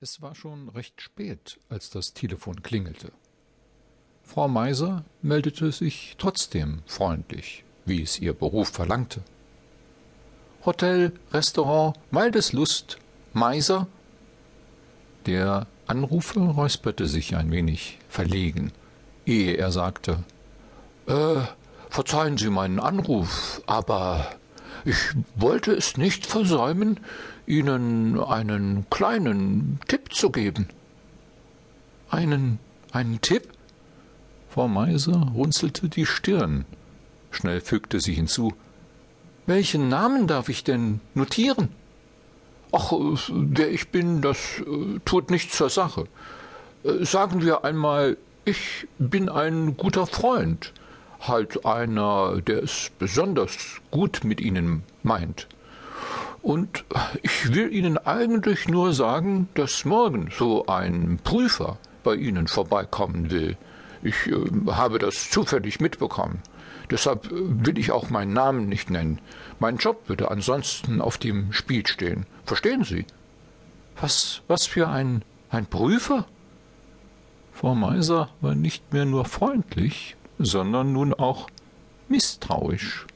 Es war schon recht spät, als das Telefon klingelte. Frau Meiser meldete sich trotzdem freundlich, wie es ihr Beruf verlangte. Hotel, Restaurant, Waldeslust, Meiser? Der Anrufer räusperte sich ein wenig verlegen, ehe er sagte Äh, verzeihen Sie meinen Anruf, aber ich wollte es nicht versäumen, Ihnen einen kleinen Tipp zu geben. Einen, einen Tipp? Frau Meiser runzelte die Stirn. Schnell fügte sie hinzu. Welchen Namen darf ich denn notieren? Ach, wer ich bin, das äh, tut nichts zur Sache. Äh, sagen wir einmal, ich bin ein guter Freund, halt einer, der es besonders gut mit Ihnen meint. Und ich will Ihnen eigentlich nur sagen, dass morgen so ein Prüfer bei Ihnen vorbeikommen will. Ich äh, habe das zufällig mitbekommen. Deshalb äh, will ich auch meinen Namen nicht nennen. Mein Job würde ansonsten auf dem Spiel stehen. Verstehen Sie? Was, was für ein, ein Prüfer? Frau Meiser war nicht mehr nur freundlich, sondern nun auch misstrauisch.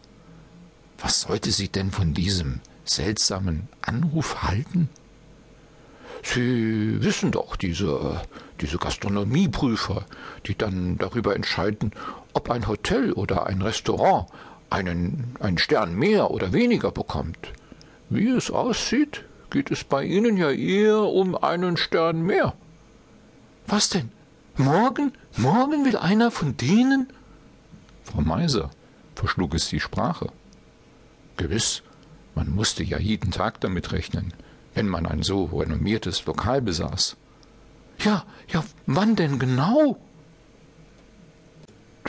Was sollte sie denn von diesem seltsamen Anruf halten? Sie wissen doch, diese, diese Gastronomieprüfer, die dann darüber entscheiden, ob ein Hotel oder ein Restaurant einen, einen Stern mehr oder weniger bekommt. Wie es aussieht, geht es bei Ihnen ja eher um einen Stern mehr. Was denn? Morgen? Morgen will einer von denen? Frau Meiser verschlug es die Sprache. Gewiss, man musste ja jeden Tag damit rechnen, wenn man ein so renommiertes Lokal besaß. Ja, ja, wann denn genau?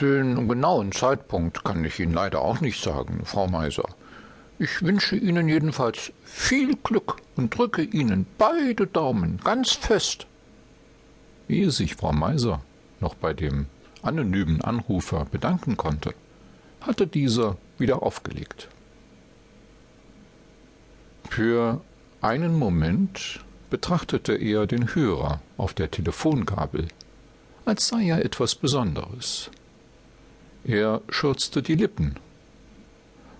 Den genauen Zeitpunkt kann ich Ihnen leider auch nicht sagen, Frau Meiser. Ich wünsche Ihnen jedenfalls viel Glück und drücke Ihnen beide Daumen ganz fest. Ehe sich Frau Meiser noch bei dem anonymen Anrufer bedanken konnte, hatte dieser wieder aufgelegt. Für einen Moment betrachtete er den Hörer auf der Telefongabel, als sei er etwas Besonderes. Er schürzte die Lippen.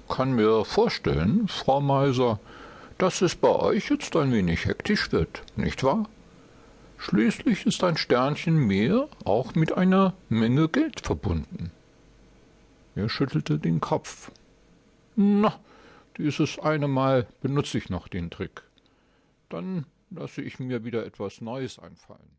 Kann mir vorstellen, Frau Meiser, dass es bei euch jetzt ein wenig hektisch wird, nicht wahr? Schließlich ist ein Sternchen mehr auch mit einer Menge Geld verbunden. Er schüttelte den Kopf. Na, dieses eine Mal benutze ich noch den Trick. Dann lasse ich mir wieder etwas Neues einfallen.